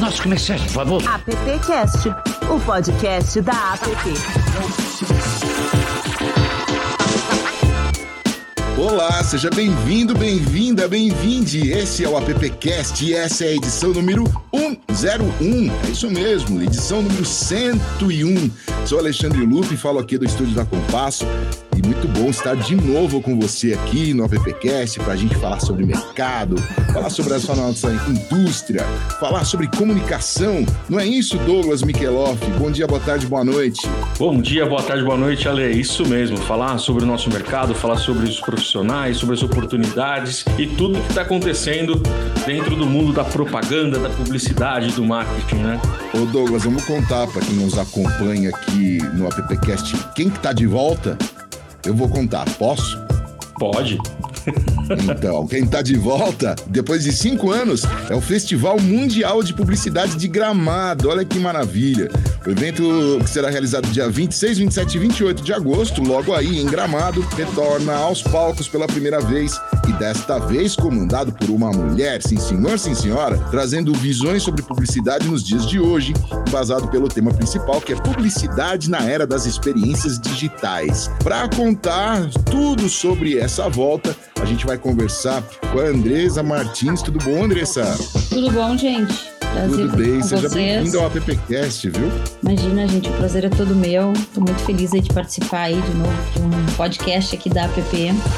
nossos comerciais, por favor. AppCast, o podcast da App. Olá, seja bem-vindo, bem-vinda, bem-vinde. Esse é o AppCast e essa é a edição número 101. É isso mesmo, edição número 101. Sou Alexandre Lupe, falo aqui do estúdio da Compasso e muito bom estar de novo com você aqui no AppCast para a gente falar sobre mercado, falar sobre a nossa indústria, falar sobre comunicação. Não é isso, Douglas Mikeloff? Bom dia, boa tarde, boa noite. Bom dia, boa tarde, boa noite, Ale. É isso mesmo, falar sobre o nosso mercado, falar sobre os profissionais, sobre as oportunidades e tudo que está acontecendo dentro do mundo da propaganda, da publicidade, do marketing, né? Ô Douglas, vamos contar para quem nos acompanha aqui no AppCast quem que tá de volta? Eu vou contar, posso? Pode. Então, quem está de volta, depois de cinco anos, é o Festival Mundial de Publicidade de Gramado. Olha que maravilha. O evento que será realizado dia 26, 27 e 28 de agosto, logo aí em Gramado, retorna aos palcos pela primeira vez e desta vez comandado por uma mulher, sim senhor, sim senhora, trazendo visões sobre publicidade nos dias de hoje, basado pelo tema principal que é publicidade na era das experiências digitais. Para contar tudo sobre essa volta, a gente vai conversar com a Andresa Martins. Tudo bom, Andressa? Tudo bom, gente? Prazer Tudo bem, seja bem-vindo ao AppCast, viu? Imagina, gente, o prazer é todo meu. Estou muito feliz aí de participar aí de novo de um podcast aqui da App.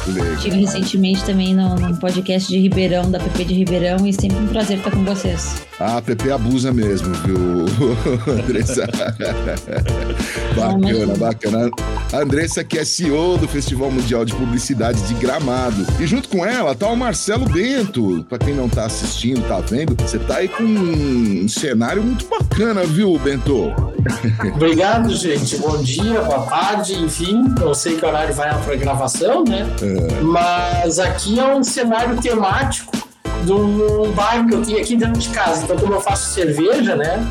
Legal. Tive recentemente também no, no, podcast de Ribeirão, da App de Ribeirão, e sempre um prazer estar com vocês. A App abusa mesmo, viu, Andressa? bacana, bacana. A Andressa que é CEO do Festival Mundial de Publicidade de Gramado. E junto com ela tá o Marcelo Bento. Para quem não tá assistindo, tá vendo, você tá aí com um cenário muito bacana, viu, Bento? Obrigado, gente. Bom dia, boa tarde, enfim. Não sei que horário vai a gravação, né? É. Mas aqui é um cenário temático de um bar que eu tenho aqui dentro de casa. Então, como eu faço cerveja, né?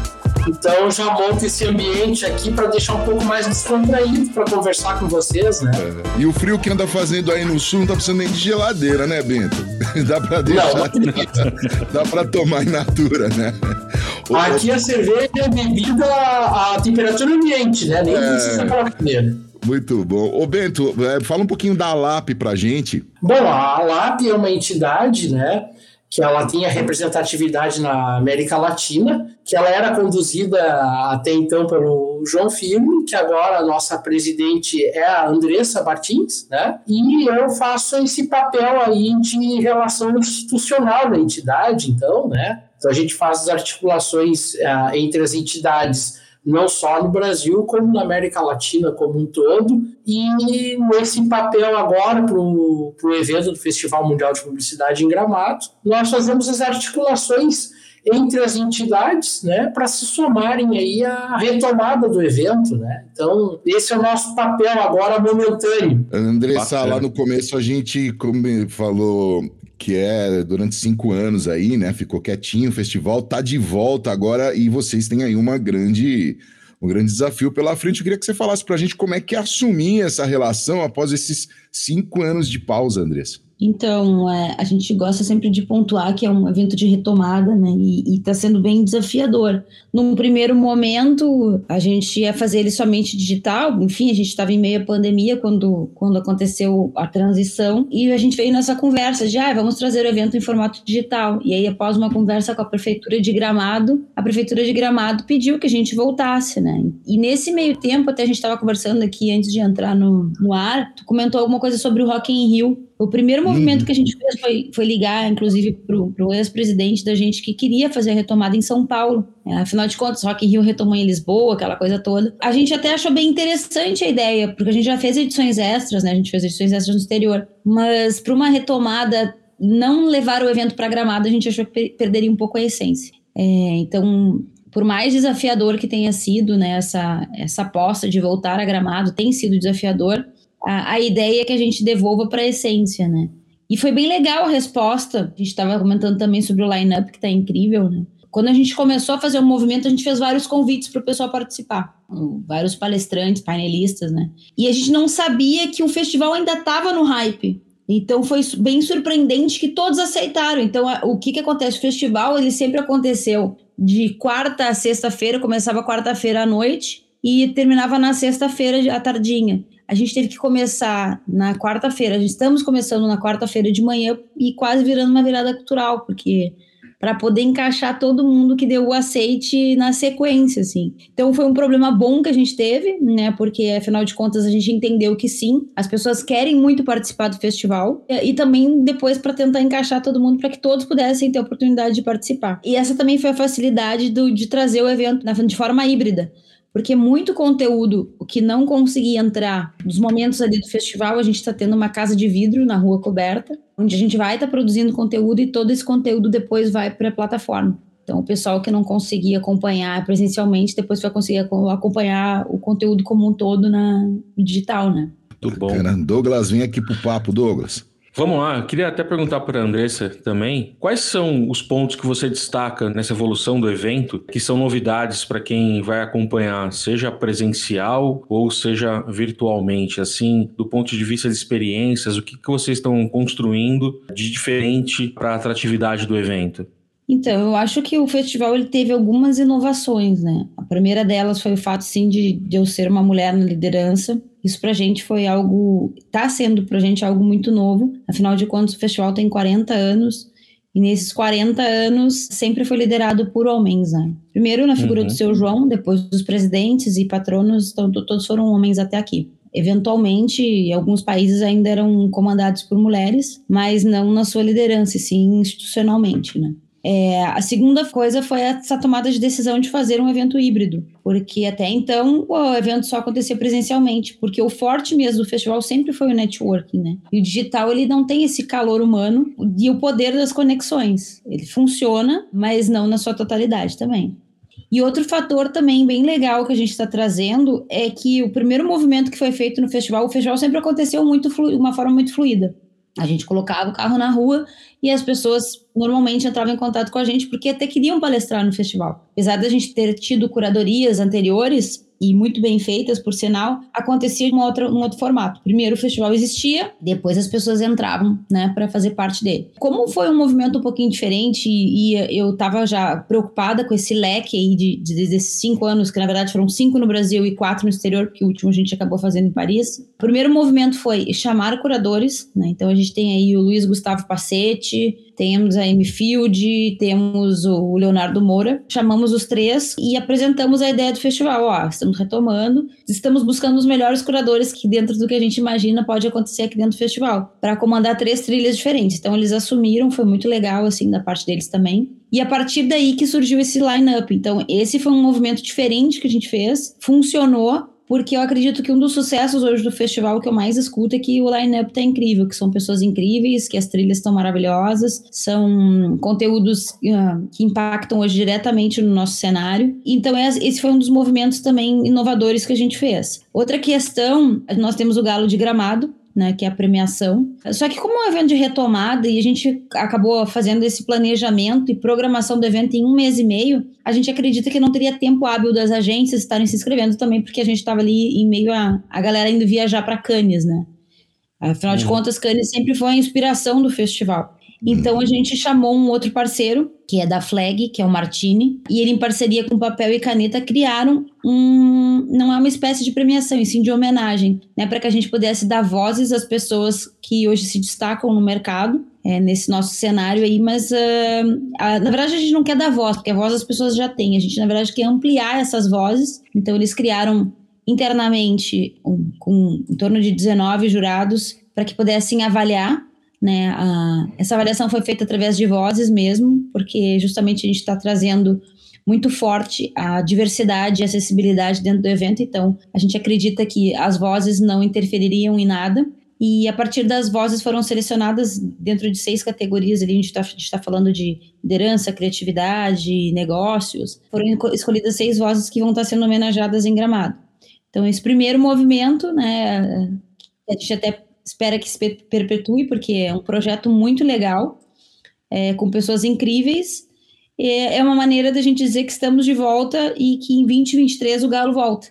Então já monto esse ambiente aqui para deixar um pouco mais descontraído para conversar com vocês, né? É. E o frio que anda fazendo aí no sul não tá precisando nem de geladeira, né, Bento? Dá para deixar. Não, dá para tomar in natura, né? Aqui a cerveja é bebida a temperatura ambiente, né? Nem é... precisa colocar primeiro. Muito bom. Ô Bento, é, fala um pouquinho da ALAP pra gente. Bom, a ALAP é uma entidade, né? Que ela tinha representatividade na América Latina, que ela era conduzida até então pelo João Firme, que agora a nossa presidente é a Andressa Martins, né? E eu faço esse papel aí de relação institucional da entidade, então, né? Então a gente faz as articulações uh, entre as entidades não só no Brasil, como na América Latina como um todo. E nesse papel agora para o evento do Festival Mundial de Publicidade em Gramado, nós fazemos as articulações entre as entidades, né, para se somarem aí à retomada do evento, né? Então, esse é o nosso papel agora momentâneo. Andressa, lá no começo a gente como falou que é durante cinco anos aí, né? Ficou quietinho, o festival tá de volta agora e vocês têm aí uma grande, um grande desafio pela frente. Eu queria que você falasse para a gente como é que é assumir essa relação após esses cinco anos de pausa, Andressa. Então, é, a gente gosta sempre de pontuar que é um evento de retomada, né? E está sendo bem desafiador. Num primeiro momento, a gente ia fazer ele somente digital, enfim, a gente estava em meio à pandemia quando, quando aconteceu a transição, e a gente veio nessa conversa de, ah, vamos trazer o evento em formato digital. E aí, após uma conversa com a Prefeitura de Gramado, a Prefeitura de Gramado pediu que a gente voltasse, né? E nesse meio tempo, até a gente estava conversando aqui antes de entrar no, no ar, tu comentou alguma coisa sobre o Rock in Rio. O primeiro movimento uhum. que a gente fez foi, foi ligar, inclusive, para o ex-presidente da gente que queria fazer a retomada em São Paulo. É, afinal de contas, Rock in Rio retomou em Lisboa, aquela coisa toda. A gente até achou bem interessante a ideia, porque a gente já fez edições extras, né? A gente fez edições extras no exterior. Mas para uma retomada, não levar o evento para Gramado, a gente achou que perderia um pouco a essência. É, então, por mais desafiador que tenha sido né, essa, essa aposta de voltar a Gramado, tem sido desafiador, a, a ideia que a gente devolva para a essência, né? E foi bem legal a resposta. A gente estava comentando também sobre o line-up, que está incrível, né? Quando a gente começou a fazer o movimento, a gente fez vários convites para o pessoal participar. Vários palestrantes, painelistas, né? E a gente não sabia que o festival ainda estava no hype. Então foi bem surpreendente que todos aceitaram. Então o que que acontece? O festival ele sempre aconteceu de quarta a sexta-feira, começava quarta-feira à noite e terminava na sexta-feira à tardinha. A gente teve que começar na quarta-feira. Estamos começando na quarta-feira de manhã e quase virando uma virada cultural, porque para poder encaixar todo mundo que deu o aceite na sequência, assim. Então foi um problema bom que a gente teve, né? Porque afinal de contas a gente entendeu que sim, as pessoas querem muito participar do festival e, também depois para tentar encaixar todo mundo para que todos pudessem ter a oportunidade de participar. E essa também foi a facilidade do, de trazer o evento de forma híbrida porque muito conteúdo que não conseguia entrar nos momentos ali do festival, a gente está tendo uma casa de vidro na rua coberta, onde a gente vai estar tá produzindo conteúdo e todo esse conteúdo depois vai para a plataforma. Então, o pessoal que não conseguia acompanhar presencialmente, depois vai conseguir acompanhar o conteúdo como um todo na digital, né? Muito bom. Douglas, vem aqui pro papo, Douglas. Vamos lá, eu queria até perguntar para a Andressa também, quais são os pontos que você destaca nessa evolução do evento, que são novidades para quem vai acompanhar, seja presencial ou seja virtualmente, assim, do ponto de vista de experiências, o que, que vocês estão construindo de diferente para a atratividade do evento? Então, eu acho que o festival ele teve algumas inovações, né? A primeira delas foi o fato, sim, de, de eu ser uma mulher na liderança. Isso pra gente foi algo, tá sendo pra gente algo muito novo. Afinal de contas, o festival tem 40 anos e nesses 40 anos sempre foi liderado por homens, né? Primeiro na figura uhum. do seu João, depois dos presidentes e patronos, então, todos foram homens até aqui. Eventualmente, alguns países ainda eram comandados por mulheres, mas não na sua liderança, sim institucionalmente, né? É, a segunda coisa foi essa tomada de decisão de fazer um evento híbrido, porque até então o evento só acontecia presencialmente, porque o forte mesmo do festival sempre foi o networking, né? E o digital ele não tem esse calor humano e o poder das conexões. Ele funciona, mas não na sua totalidade também. E outro fator também bem legal que a gente está trazendo é que o primeiro movimento que foi feito no festival, o festival sempre aconteceu muito de uma forma muito fluida. A gente colocava o carro na rua e as pessoas normalmente entravam em contato com a gente porque até queriam palestrar no festival. Apesar da gente ter tido curadorias anteriores, e muito bem feitas, por sinal, acontecia em um outro, um outro formato. Primeiro o festival existia, depois as pessoas entravam, né, para fazer parte dele. Como foi um movimento um pouquinho diferente e, e eu estava já preocupada com esse leque aí de, de, desses cinco anos, que na verdade foram cinco no Brasil e quatro no exterior, porque o último a gente acabou fazendo em Paris. O primeiro movimento foi chamar curadores, né, então a gente tem aí o Luiz Gustavo Passetti, temos a Amy Field, temos o Leonardo Moura. Chamamos os três e apresentamos a ideia do festival. Ó, estamos retomando, estamos buscando os melhores curadores que dentro do que a gente imagina pode acontecer aqui dentro do festival, para comandar três trilhas diferentes. Então eles assumiram, foi muito legal assim da parte deles também. E a partir daí que surgiu esse line-up. Então, esse foi um movimento diferente que a gente fez, funcionou porque eu acredito que um dos sucessos hoje do festival que eu mais escuto é que o line-up tá incrível, que são pessoas incríveis, que as trilhas estão maravilhosas, são conteúdos uh, que impactam hoje diretamente no nosso cenário. Então, esse foi um dos movimentos também inovadores que a gente fez. Outra questão, nós temos o Galo de Gramado, né, que é a premiação. Só que como é um evento de retomada e a gente acabou fazendo esse planejamento e programação do evento em um mês e meio, a gente acredita que não teria tempo hábil das agências estarem se inscrevendo também, porque a gente estava ali em meio a, a galera indo viajar para Cannes, né? Afinal de uhum. contas, Cannes sempre foi a inspiração do festival. Então a gente chamou um outro parceiro, que é da Flag, que é o Martini, e ele, em parceria com papel e caneta, criaram um. Não é uma espécie de premiação, e sim de homenagem, né? Para que a gente pudesse dar vozes às pessoas que hoje se destacam no mercado. É, nesse nosso cenário aí, mas uh, a, na verdade a gente não quer dar voz, porque a voz as pessoas já têm, a gente na verdade quer ampliar essas vozes, então eles criaram internamente um, com em torno de 19 jurados para que pudessem avaliar né? A, essa avaliação foi feita através de vozes mesmo, porque justamente a gente está trazendo muito forte a diversidade e acessibilidade dentro do evento, então a gente acredita que as vozes não interfeririam em nada. E a partir das vozes foram selecionadas dentro de seis categorias, ali a gente está tá falando de liderança, criatividade, negócios. Foram escolhidas seis vozes que vão estar tá sendo homenageadas em Gramado. Então, esse primeiro movimento, né, a gente até espera que se perpetue, porque é um projeto muito legal, é, com pessoas incríveis. É uma maneira da gente dizer que estamos de volta e que em 2023 o Galo volta.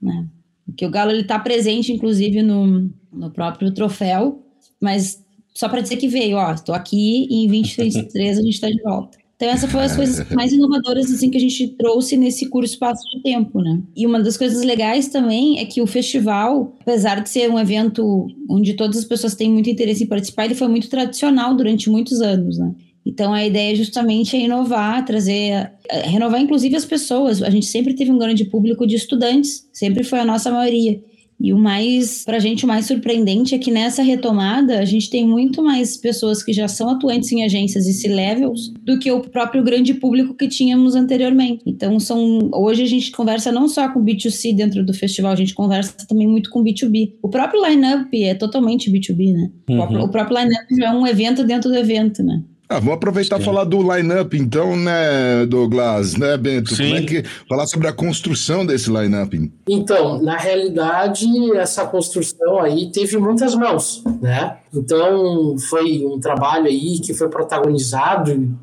Né? Porque o Galo está presente, inclusive, no, no próprio troféu, mas só para dizer que veio, ó, estou aqui e em 2023 a gente está de volta. Então essa foi as coisas mais inovadoras assim que a gente trouxe nesse curto espaço de tempo, né? E uma das coisas legais também é que o festival, apesar de ser um evento onde todas as pessoas têm muito interesse em participar, ele foi muito tradicional durante muitos anos, né? Então a ideia justamente é inovar, trazer, é, renovar inclusive as pessoas. A gente sempre teve um grande público de estudantes, sempre foi a nossa maioria. E o mais, para a gente, o mais surpreendente é que nessa retomada a gente tem muito mais pessoas que já são atuantes em agências e C-levels do que o próprio grande público que tínhamos anteriormente. Então, são hoje a gente conversa não só com B2C dentro do festival, a gente conversa também muito com B2B. O próprio line-up é totalmente B2B, né? Uhum. O próprio line-up já é um evento dentro do evento, né? Ah, vamos aproveitar e falar do line-up, então, né, Douglas, né, Bento? Sim. Como é que. Falar sobre a construção desse line-up. Então, na realidade, essa construção aí teve muitas mãos, né? Então, foi um trabalho aí que foi protagonizado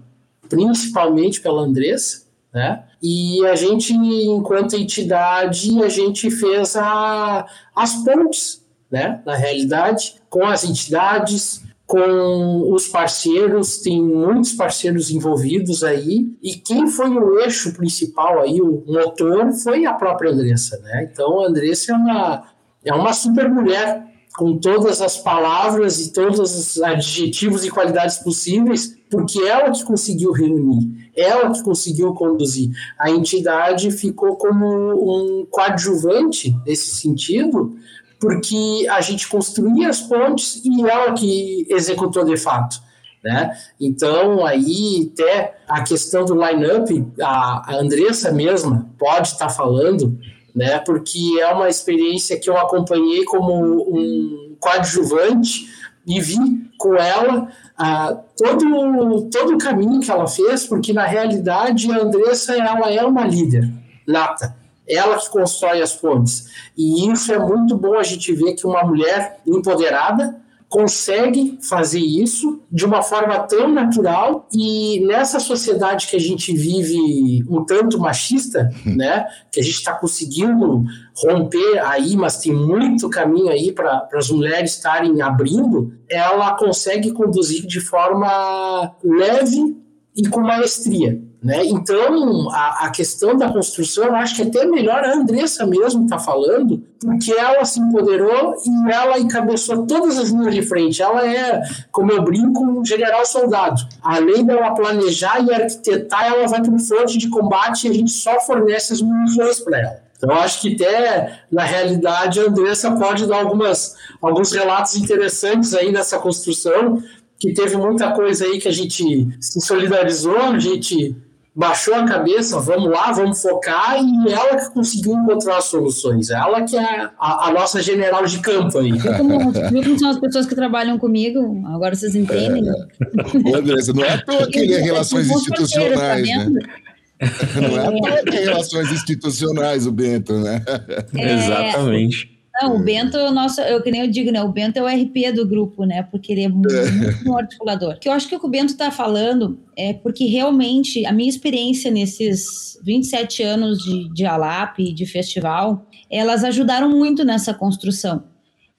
principalmente pela Andressa, né? E a gente, enquanto entidade, a gente fez a, as pontes, né? Na realidade, com as entidades, com os parceiros, tem muitos parceiros envolvidos aí, e quem foi o eixo principal aí, o motor, foi a própria Andressa, né? Então, a Andressa é uma, é uma super mulher, com todas as palavras e todos os adjetivos e qualidades possíveis, porque ela que conseguiu reunir, ela que conseguiu conduzir. A entidade ficou como um coadjuvante nesse sentido, porque a gente construía as pontes e ela que executou de fato. Né? Então, aí até a questão do line-up, a, Andressa mesma pode estar tá falando, né? porque é uma experiência que eu acompanhei como um coadjuvante e vi com ela todo, todo o caminho que ela fez, porque na realidade a Andressa ela é uma líder nata ela que constrói as pontes. E isso é muito bom a gente ver que uma mulher empoderada consegue fazer isso de uma forma tão natural e nessa sociedade que a gente vive um tanto machista, né, que a gente está conseguindo romper aí, mas tem muito caminho aí para as mulheres estarem abrindo, ela consegue conduzir de forma leve e com maestria. Né? Então, a, a, questão da construção, eu acho que até melhor a Andressa mesmo está falando, porque ela se empoderou e ela encabeçou todas as linhas de frente. Ela é, como eu brinco, um general soldado. Além dela planejar e arquitetar, ela vai para o fronte de combate e a gente só fornece as munições para ela. Então, acho que até, na realidade, a Andressa pode dar algumas, alguns relatos interessantes aí nessa construção, que teve muita coisa aí que a gente se solidarizou, a gente baixou a cabeça, vamos lá, vamos focar, e ela que conseguiu encontrar as soluções. Ela que é a, a nossa general de campo aí. Viu como, como são as pessoas que trabalham comigo? Agora vocês entendem. É. Andressa, não é à toa que ele é relações institucionais, tá né? Não é à toa que é relações institucionais o Bento, né? É, Exatamente. Não, o Bento é o nosso, eu que nem eu digo, né? O Bento é o RP do grupo, né? Porque ele é muito, muito um articulador. O que eu acho que o que o Bento está falando é porque realmente a minha experiência nesses 27 anos de, de ALAP, de festival, elas ajudaram muito nessa construção.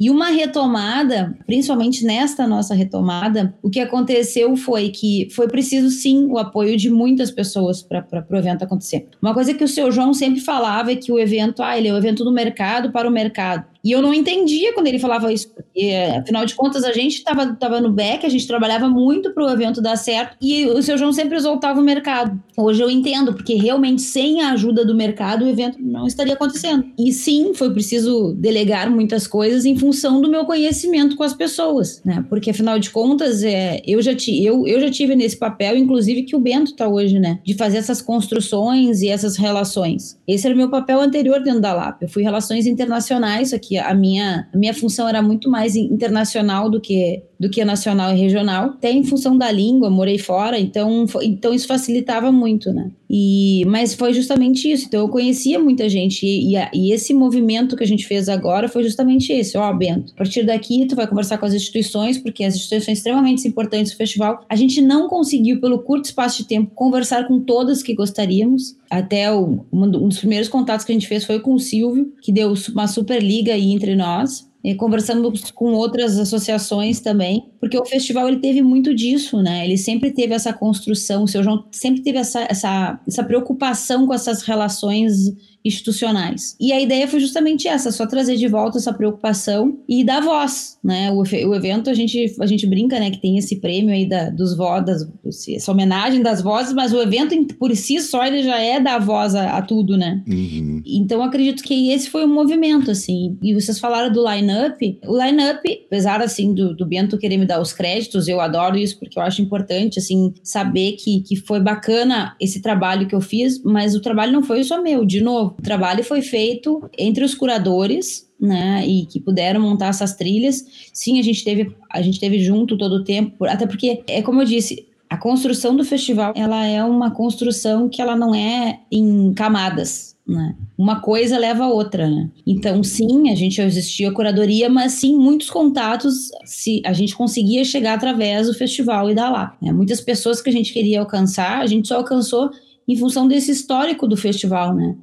E uma retomada, principalmente nesta nossa retomada, o que aconteceu foi que foi preciso sim o apoio de muitas pessoas para o evento acontecer. Uma coisa que o seu João sempre falava é que o evento, ah, ele é o evento do mercado para o mercado. E eu não entendia quando ele falava isso, porque, afinal de contas, a gente estava tava no back, a gente trabalhava muito para o evento dar certo, e o seu João sempre exaltava o mercado. Hoje eu entendo, porque realmente sem a ajuda do mercado, o evento não estaria acontecendo. E sim, foi preciso delegar muitas coisas em função do meu conhecimento com as pessoas, né? Porque, afinal de contas, é, eu, já ti, eu, eu já tive nesse papel, inclusive, que o Bento está hoje, né? De fazer essas construções e essas relações. Esse era o meu papel anterior dentro da LAP. Eu fui relações internacionais aqui a minha, a minha função era muito mais internacional do que do que nacional e regional, até em função da língua, morei fora, então, então isso facilitava muito, né? E, mas foi justamente isso, então eu conhecia muita gente, e, e, e esse movimento que a gente fez agora foi justamente esse, ó, oh, Bento, a partir daqui tu vai conversar com as instituições, porque as instituições são extremamente importantes do festival, a gente não conseguiu, pelo curto espaço de tempo, conversar com todas que gostaríamos, até o, um dos primeiros contatos que a gente fez foi com o Silvio, que deu uma super liga aí entre nós, e conversamos com outras associações também, porque o festival ele teve muito disso, né? Ele sempre teve essa construção, o seu João sempre teve essa, essa, essa preocupação com essas relações institucionais. E a ideia foi justamente essa, só trazer de volta essa preocupação e dar voz, né? O, o evento a gente a gente brinca, né, que tem esse prêmio aí da, dos vozes, essa homenagem das vozes, mas o evento por si só ele já é dar voz a, a tudo, né? Uhum. Então acredito que esse foi um movimento assim. E vocês falaram do line-up, o line-up, apesar assim do, do Bento querer me dar os créditos, eu adoro isso porque eu acho importante assim saber que que foi bacana esse trabalho que eu fiz, mas o trabalho não foi só meu, de novo o trabalho foi feito entre os curadores, né, e que puderam montar essas trilhas. Sim, a gente teve, a gente teve junto todo o tempo, até porque é como eu disse, a construção do festival, ela é uma construção que ela não é em camadas, né? Uma coisa leva a outra, né? Então, sim, a gente existia a curadoria, mas sim, muitos contatos se a gente conseguia chegar através do festival e da lá. Né? Muitas pessoas que a gente queria alcançar, a gente só alcançou em função desse histórico do festival, né?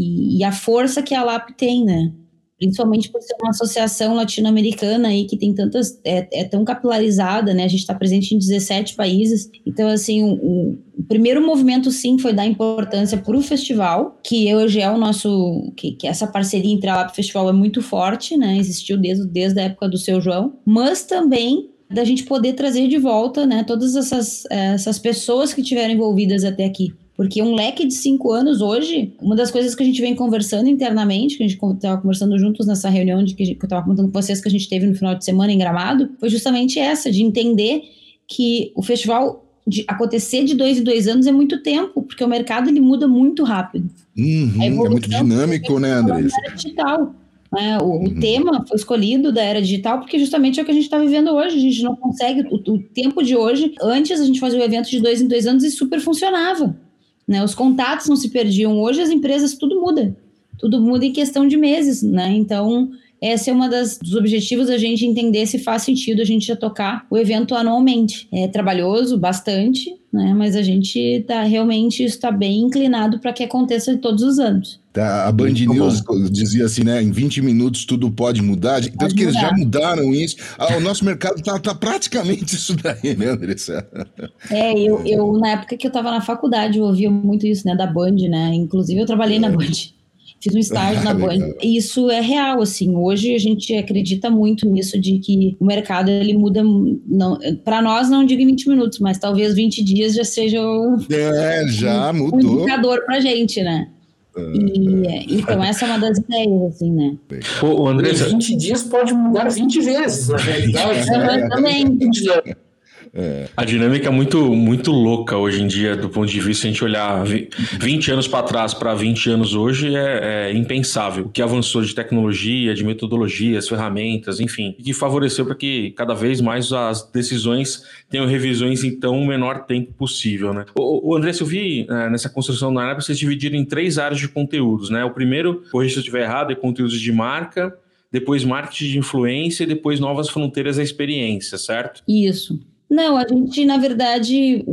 E, e a força que a LAP tem, né? Principalmente por ser uma associação latino-americana aí que tem tantas. É, é tão capilarizada, né? A gente está presente em 17 países. Então, assim, o, o primeiro movimento, sim, foi dar importância para o festival, que hoje é o nosso. Que, que essa parceria entre a LAP e o festival é muito forte, né? Existiu desde, desde a época do seu João. Mas também da gente poder trazer de volta, né, todas essas, essas pessoas que tiveram envolvidas até aqui. Porque um leque de cinco anos hoje, uma das coisas que a gente vem conversando internamente, que a gente estava conversando juntos nessa reunião de que, eu estava contando com vocês que a gente teve no final de semana em Gramado, foi justamente essa, de entender que o festival de acontecer de dois em dois anos é muito tempo, porque o mercado ele muda muito rápido. Uhum, é muito dinâmico, né, André? digital. É, o, uhum. o, tema foi escolhido da era digital porque justamente é o que a gente está vivendo hoje. A gente não consegue, o, o, tempo de hoje, antes a gente fazia o evento de dois em dois anos e super funcionava. Né? Os contatos não se perdiam. Hoje as empresas tudo muda, tudo muda em questão de meses, né? Então esse é uma das dos objetivos a gente entender se faz sentido a gente já tocar o evento anualmente. É trabalhoso bastante, né? Mas a gente tá realmente está bem inclinado para que aconteça todos os anos. Tá, a Band News dizia assim, né? Em 20 minutos tudo pode mudar. Tanto pode que mudar. eles já mudaram isso. Ah, o nosso mercado tá, tá praticamente isso daí, né, Andressa? É, eu, eu na época que eu estava na faculdade, eu ouvia muito isso, né? Da Band, né? Inclusive eu trabalhei é. na Band fiz um estágio na Band. Isso é real, assim. Hoje a gente acredita muito nisso de que o mercado ele muda. Não, para nós não digo em 20 minutos, mas talvez 20 dias já seja o, é, já um, mudou. um indicador para gente, né? E, é, então, essa é uma das ideias, assim, né? Pô, André, 20 dias pode mudar 20 vezes, na realidade. Né? É. A dinâmica é muito, muito louca hoje em dia, do ponto de vista, a gente olhar 20 anos para trás para 20 anos hoje, é, é, impensável. O que avançou de tecnologia, de metodologias, ferramentas, enfim, que favoreceu para que cada vez mais as decisões tenham revisões em tão menor tempo possível, né? O, o André, eu vi é, nessa construção da área, vocês dividiram em três áreas de conteúdos, né? O primeiro, corrija se eu estiver errado, é conteúdos de marca, depois marketing de influência e depois novas fronteiras da experiência, certo? Isso. Não, a gente, na verdade,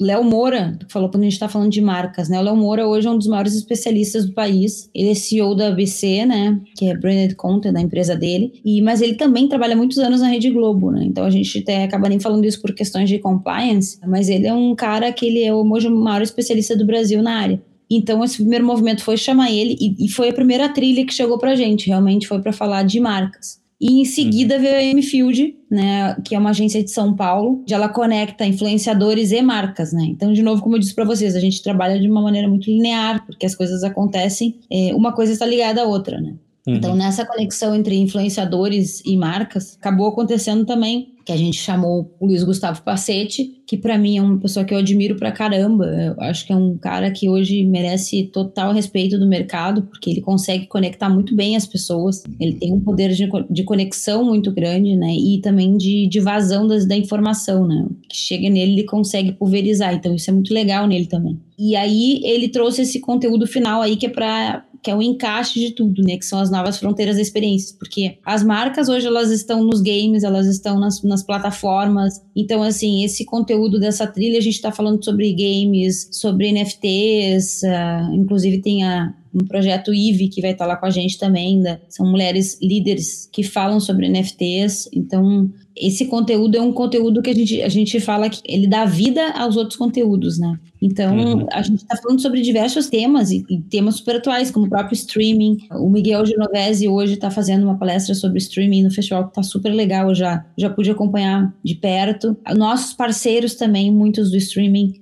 Léo Moura, falou quando a gente está falando de marcas, né? O Léo Moura hoje é um dos maiores especialistas do país. Ele é CEO da ABC, né? Que é Branded Content, da empresa dele. E, mas ele também trabalha muitos anos na Rede Globo, né? Então a gente até acaba nem falando isso por questões de compliance, mas ele é um cara que ele é hoje o maior especialista do Brasil na área. Então, esse primeiro movimento foi chamar ele, e, e foi a primeira trilha que chegou pra gente, realmente foi para falar de marcas. E em seguida uhum. veio a M-Field, né, que é uma agência de São Paulo, onde ela conecta influenciadores e marcas, né? Então, de novo, como eu disse para vocês, a gente trabalha de uma maneira muito linear, porque as coisas acontecem, é, uma coisa está ligada à outra, né? Uhum. Então, nessa conexão entre influenciadores e marcas, acabou acontecendo também que a gente chamou o Luiz Gustavo Pacete, que para mim é uma pessoa que eu admiro pra caramba. Eu acho que é um cara que hoje merece total respeito do mercado, porque ele consegue conectar muito bem as pessoas. Ele tem um poder de, conexão muito grande, né? E também de, de vazão das, da informação, né? O que chega nele, ele consegue pulverizar. Então, isso é muito legal nele também. E aí, ele trouxe esse conteúdo final aí que é para que é o encaixe de tudo, né? Que são as novas fronteiras da experiência. Porque as marcas hoje elas estão nos games, elas estão nas, nas plataformas. Então, assim, esse conteúdo dessa trilha, a gente está falando sobre games, sobre NFTs, uh, ah, inclusive tem a um projeto IVE que vai estar lá com a gente também. Né? São mulheres líderes que falam sobre NFTs. Então, esse conteúdo é um conteúdo que a gente, a gente fala que ele dá vida aos outros conteúdos, né? Então, uhum. a gente está falando sobre diversos temas e, e, temas super atuais, como o próprio streaming. O Miguel Genovese hoje está fazendo uma palestra sobre streaming no festival que está super legal, eu já, já pude acompanhar de perto. Nossos parceiros também, muitos do streaming.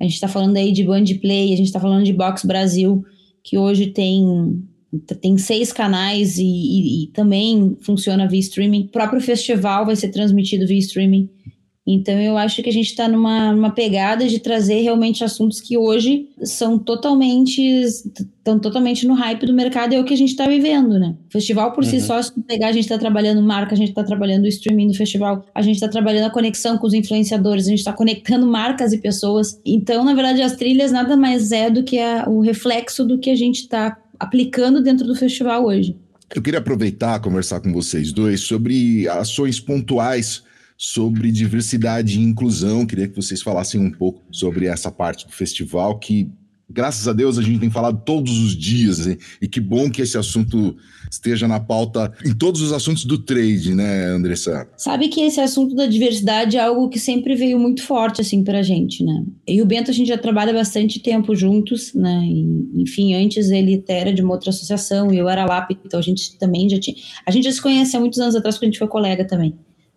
A gente está falando aí de Band Play, a gente está falando de Box Brasil, que hoje tem tem seis canais e, e, e, também funciona via streaming. O próprio festival vai ser transmitido via streaming. Então eu acho que a gente está numa, numa pegada de trazer realmente assuntos que hoje são totalmente estão totalmente no hype do mercado e é o que a gente está vivendo, né? O festival por uhum. si só, se pegar, a gente está trabalhando marca, a gente está trabalhando o streaming do festival, a gente está trabalhando a conexão com os influenciadores, a gente está conectando marcas e pessoas. Então, na verdade, as trilhas nada mais é do que a, o reflexo do que a gente está aplicando dentro do festival hoje. Eu queria aproveitar conversar com vocês dois sobre ações pontuais sobre diversidade e inclusão. Queria que vocês falassem um pouco sobre essa parte do festival que graças a Deus a gente tem falado todos os dias, hein? e que bom que esse assunto esteja na pauta em todos os assuntos do trade, né, Andressa? Sabe que esse assunto da diversidade é algo que sempre veio muito forte, assim, pra gente, né? E o Bento, a gente já trabalha bastante tempo juntos, né? E, enfim, antes ele era de uma outra associação e eu era lá, então a gente também já tinha. A gente já se conhece há muitos anos atrás, porque a gente foi colega também.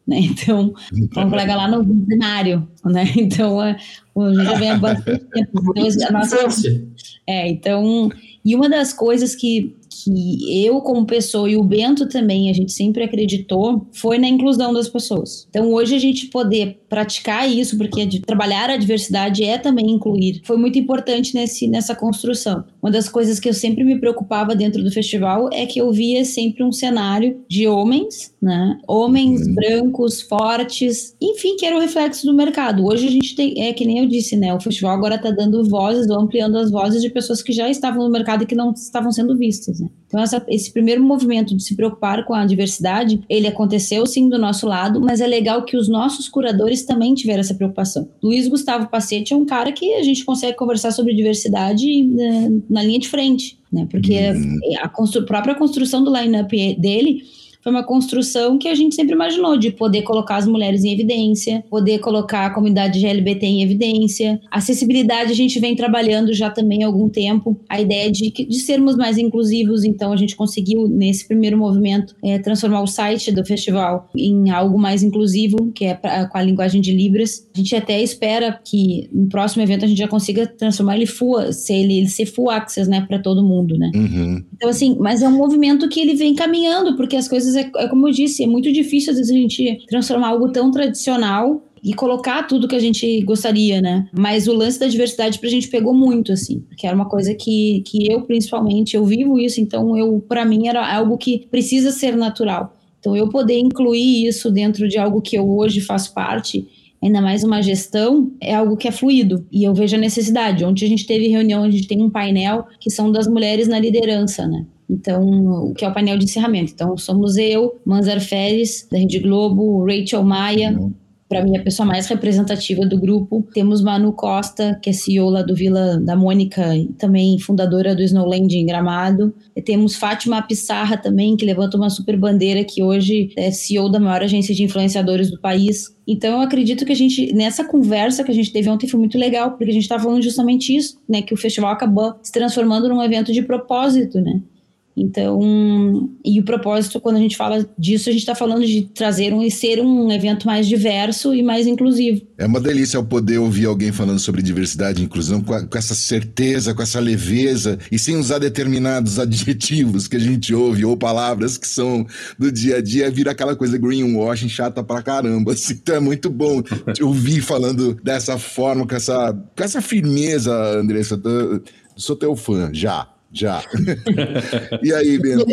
Né? Então, um colega lá no binário, né? Então, a, gente já vem há bastante tempo. Então, a nossa, é, então, e uma das coisas que, que eu, como pessoa, e o Bento também, a gente sempre acreditou, foi na inclusão das pessoas. Então, hoje a gente poder praticar isso, porque trabalhar a diversidade é também incluir, foi muito importante nesse, nessa construção. Uma das coisas que eu sempre me preocupava dentro do festival é que eu via sempre um cenário de homens, né? Homens uhum. brancos, fortes, enfim, que era o reflexo do mercado. Hoje a gente tem, é que nem eu disse, né? O festival agora está dando vozes, ampliando as vozes de pessoas que já estavam no mercado e que não estavam sendo vistas, né? Então, essa, esse primeiro movimento de se preocupar com a diversidade, ele aconteceu sim do nosso lado, mas é legal que os nossos curadores também tiveram essa preocupação. Luiz Gustavo Pacete é um cara que a gente consegue conversar sobre diversidade né, na linha de frente, né? Porque uhum. a, constru própria construção do line-up dele foi uma construção que a gente sempre imaginou, de poder colocar as mulheres em evidência, poder colocar a comunidade LGBT em evidência. Acessibilidade a gente vem trabalhando já também há algum tempo. A ideia de, de sermos mais inclusivos, então a gente conseguiu, nesse primeiro movimento, é, transformar o site do festival em algo mais inclusivo, que é pra, com a linguagem de Libras. A gente até espera que no próximo evento a gente já consiga transformar ele full, se ele, ele ser full access, né, para todo mundo, né? Uhum. Então, assim, mas é um movimento que ele vem caminhando, porque as coisas é, é como eu disse, é muito difícil às vezes a gente transformar algo tão tradicional e colocar tudo que a gente gostaria, né? Mas o lance da diversidade pra gente pegou muito, assim, que era uma coisa que, que eu, principalmente, eu vivo isso, então eu, para mim, era algo que precisa ser natural. Então, eu poder incluir isso dentro de algo que eu hoje faço parte, ainda mais uma gestão, é algo que é fluido. E eu vejo a necessidade. Ontem a gente teve reunião, a gente tem um painel que são das mulheres na liderança, né? Então, o que é o painel de encerramento. Então, somos eu, Manzar Férez, da Rede Globo, Rachel Maia, uhum. para mim a pessoa mais representativa do grupo. Temos Manu Costa, que é CEO lá do Vila da Mônica e também fundadora do Snowland em Gramado. E temos Fátima Pissarra também, que levanta uma super bandeira, que hoje é CEO da maior agência de influenciadores do país. Então, eu acredito que a gente, nessa conversa que a gente teve ontem, foi muito legal, porque a gente estava falando justamente isso, né? Que o festival acabou se transformando num evento de propósito, né? Então, e o propósito, quando a gente fala disso, a gente está falando de trazer um e ser um evento mais diverso e mais inclusivo. É uma delícia o poder ouvir alguém falando sobre diversidade e inclusão com, a, com, essa certeza, com essa leveza e sem usar determinados adjetivos que a gente ouve ou palavras que são do dia a dia, vira aquela coisa greenwashing chata pra caramba. Assim, então é muito bom te ouvir falando dessa forma, com essa, com essa firmeza, Andressa. Sou teu fã, já. Já. e aí, Bento?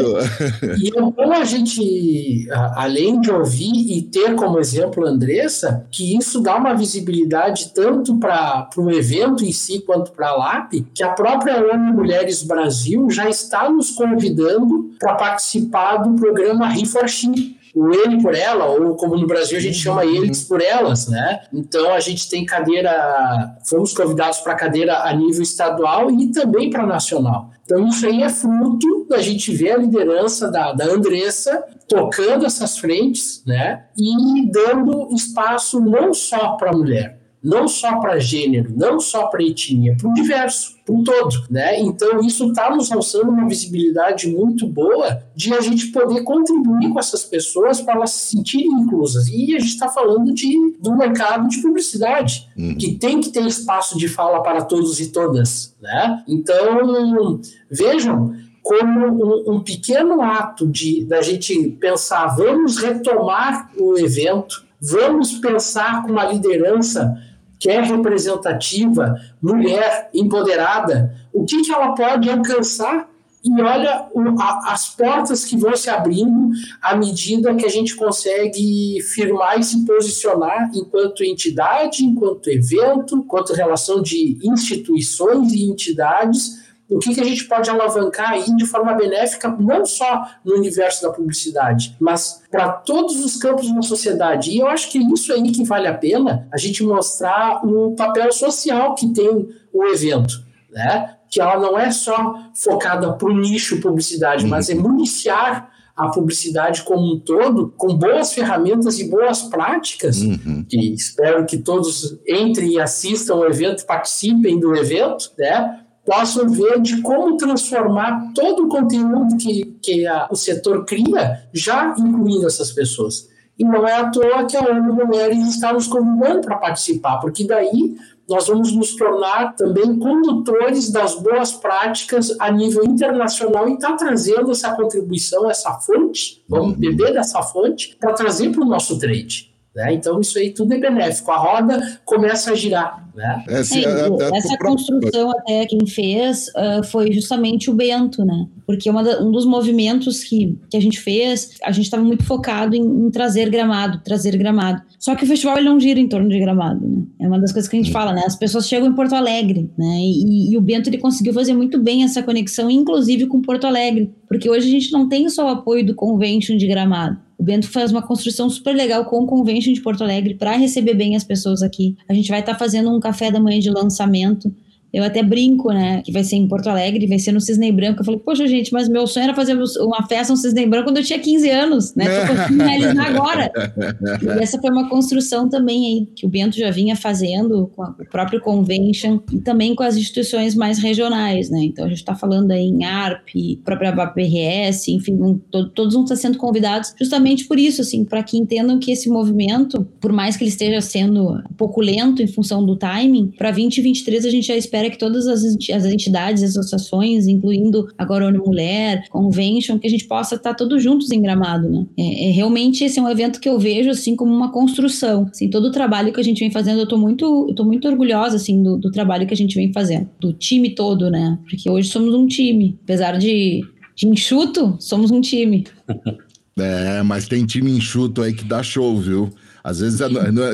E, é bom a gente, além de ouvir e ter como exemplo a Andressa, que isso dá uma visibilidade tanto para o evento em si quanto para a LAP, que a própria ONU Mulheres Brasil já está nos convidando para participar do programa ReForShe o ele por ela, ou como no Brasil a gente chama eles por elas, né? Então a gente tem cadeira, fomos convidados para cadeira a nível estadual e também para nacional. Então isso aí é fruto da gente ver a liderança da, da Andressa tocando essas frentes, né? E dando espaço não só para a mulher, não só para gênero, não só para etnia, para o diverso, para o todo, né? Então isso está nos alçando uma visibilidade muito boa de a gente poder contribuir com essas pessoas para elas se sentirem inclusas. E a gente está falando de do mercado de publicidade, uhum. que tem que ter espaço de fala para todos e todas, né? Então vejam como um, um, pequeno ato de da gente pensar, vamos retomar o evento, vamos pensar com uma liderança que é representativa, mulher empoderada, o que, que ela pode alcançar? E olha o, a, as portas que vão se abrindo à medida que a gente consegue firmar e se posicionar enquanto entidade, enquanto evento, enquanto relação de instituições e entidades o que, que a gente pode alavancar aí de forma benéfica, não só no universo da publicidade, mas para todos os campos da sociedade. E eu acho que é isso aí que vale a pena a gente mostrar o papel social que tem o evento, né? Que ela não é só focada para o nicho publicidade, mas é municiar a publicidade como um todo, com boas ferramentas e boas práticas, uhum. que espero que todos entrem e assistam o evento, participem do evento, né? Possam ver de como transformar todo o conteúdo que, que a, o setor cria, já incluindo essas pessoas. E não é à toa que a ONU Mulheres está nos convidando para participar, porque daí nós vamos nos tornar também condutores das boas práticas a nível internacional e está trazendo essa contribuição, essa fonte, vamos beber dessa fonte, para trazer para o nosso trade. Né? Então, isso aí tudo é benéfico. A roda começa a girar. Né? É, se, é, essa construção até quem fez uh, foi justamente o Bento, né? Porque da, um dos movimentos que, que a gente fez, a gente estava muito focado em, em, trazer gramado, trazer gramado. Só que o festival ele não gira em torno de gramado, né? É uma das coisas que a gente fala, né? As pessoas chegam em Porto Alegre, né? E, e, o Bento ele conseguiu fazer muito bem essa conexão, inclusive com Porto Alegre, porque hoje a gente não tem só o apoio do convention de gramado. O Bento faz uma construção super legal com o Convention de Porto Alegre para receber bem as pessoas aqui. A gente vai estar tá fazendo um café da manhã de lançamento eu até brinco, né? Que vai ser em Porto Alegre, vai ser no Cisne Branco. Eu falei, poxa, gente, mas meu sonho era fazer uma festa no Cisne Branco quando eu tinha 15 anos, né? Tô conseguindo realizar agora. E essa foi uma construção também aí que o Bento já vinha fazendo com o próprio convention e também com as instituições mais regionais, né? Então a gente está falando aí em ARP, própria BPRS, enfim, um, to, todos vão estar sendo convidados justamente por isso, assim, para que entendam que esse movimento, por mais que ele esteja sendo um pouco lento em função do timing, para 2023 a gente já espera espera que todas as, entidades, associações, incluindo agora ONU Mulher, Convention, que a gente possa estar todos juntos em Gramado, né? É, é, realmente esse é um evento que eu vejo, assim, como uma construção. Assim, todo o trabalho que a gente vem fazendo, eu tô muito, eu tô muito orgulhosa, assim, do, do trabalho que a gente vem fazendo. Do time todo, né? Porque hoje somos um time. Apesar de, de enxuto, somos um time. É, mas tem time enxuto aí que dá show, viu? Às vezes,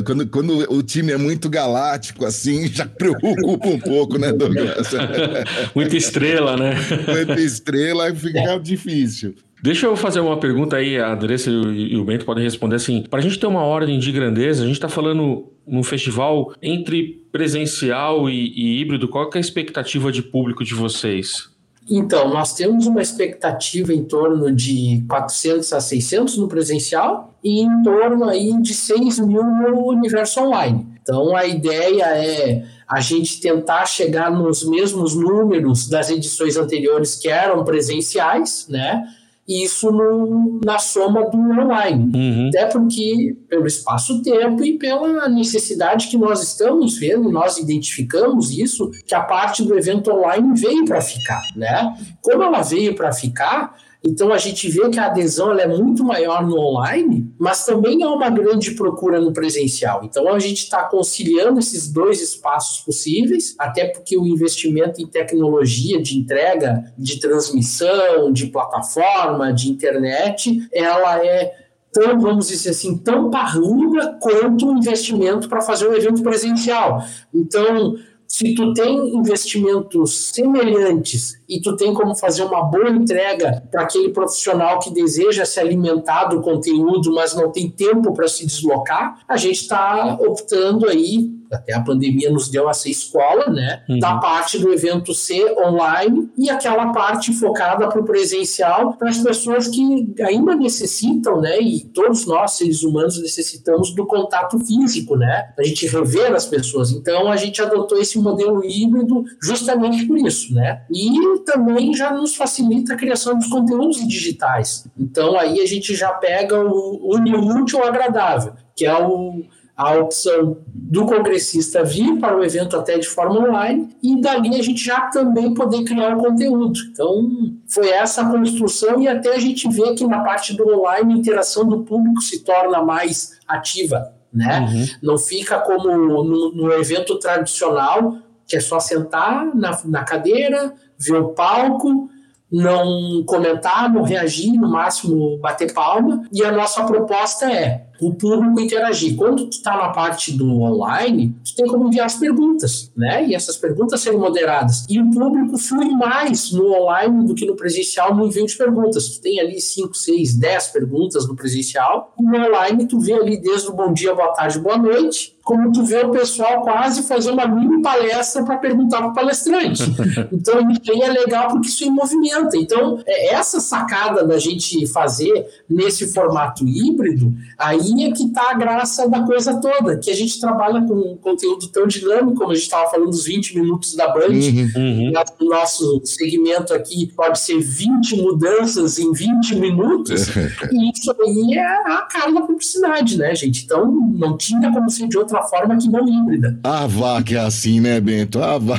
quando, quando o time é muito galáctico, assim, já preocupa um pouco, né, Douglas? Muita estrela, né? Muita estrela, fica difícil. Deixa eu fazer uma pergunta aí, a Andressa e o Bento podem responder assim. Para a gente ter uma ordem de grandeza, a gente está falando num festival entre presencial e, e híbrido, qual é a expectativa de público de vocês? Então, nós temos uma expectativa em torno de 400 a 600 no presencial e em torno aí de 6 mil no universo online. Então, a ideia é a gente tentar chegar nos mesmos números das edições anteriores que eram presenciais, né? Isso no, na soma do online. Uhum. Até porque, pelo espaço-tempo e pela necessidade que nós estamos vendo, nós identificamos isso, que a parte do evento online veio para ficar. Né? Como ela veio para ficar, então a gente vê que a adesão é muito maior no online, mas também há uma grande procura no presencial. Então a gente está conciliando esses dois espaços possíveis, até porque o investimento em tecnologia de entrega, de transmissão, de plataforma, de internet, ela é tão, vamos dizer assim, tão parruda quanto o investimento para fazer um evento presencial. Então, se tu tem investimentos semelhantes e tu tem como fazer uma boa entrega para aquele profissional que deseja se alimentar do conteúdo, mas não tem tempo para se deslocar, a gente está optando aí até a pandemia nos deu essa escola, né? Uhum. Da parte do evento ser online e aquela parte focada para o presencial, para as pessoas que ainda necessitam, né? E todos nós, seres humanos, necessitamos do contato físico, né? A gente rever as pessoas. Então, a gente adotou esse modelo híbrido justamente por isso, né? E também já nos facilita a criação dos conteúdos digitais. Então, aí a gente já pega o útil útil agradável, que é o a opção do congressista vir para o evento até de forma online e dali a gente já também poder criar o conteúdo. Então, foi essa a construção e até a gente vê que na parte do online a interação do público se torna mais ativa, né? Uhum. Não fica como no, no, evento tradicional, que é só sentar na, na cadeira, ver o palco, não comentar, não reagir, no máximo bater palma. E a nossa proposta é o público interagir. Quando tu está na parte do online, tu tem como enviar as perguntas, né? E essas perguntas serem moderadas. E o público flui mais no online do que no presencial no envio de perguntas. Tu tem ali 5, 6, 10 perguntas no presencial. E no online tu vê ali desde o bom dia, boa tarde, boa noite, como tu vê o pessoal quase fazer uma mini palestra para perguntar para o palestrante. Então, isso aí é legal porque isso movimenta. Então, é essa sacada da gente fazer nesse formato híbrido, aí aí é que está a graça da coisa toda, que a gente trabalha com um conteúdo tão dinâmico, como a gente estava falando dos 20 minutos da Band, uhum, uhum. o nosso segmento aqui pode ser 20 mudanças em 20 minutos, e isso aí é a cara da publicidade, né, gente? Então não tinha como ser de outra forma que não híbrida. Ah, vá que é assim, né, Bento? Ah, vá.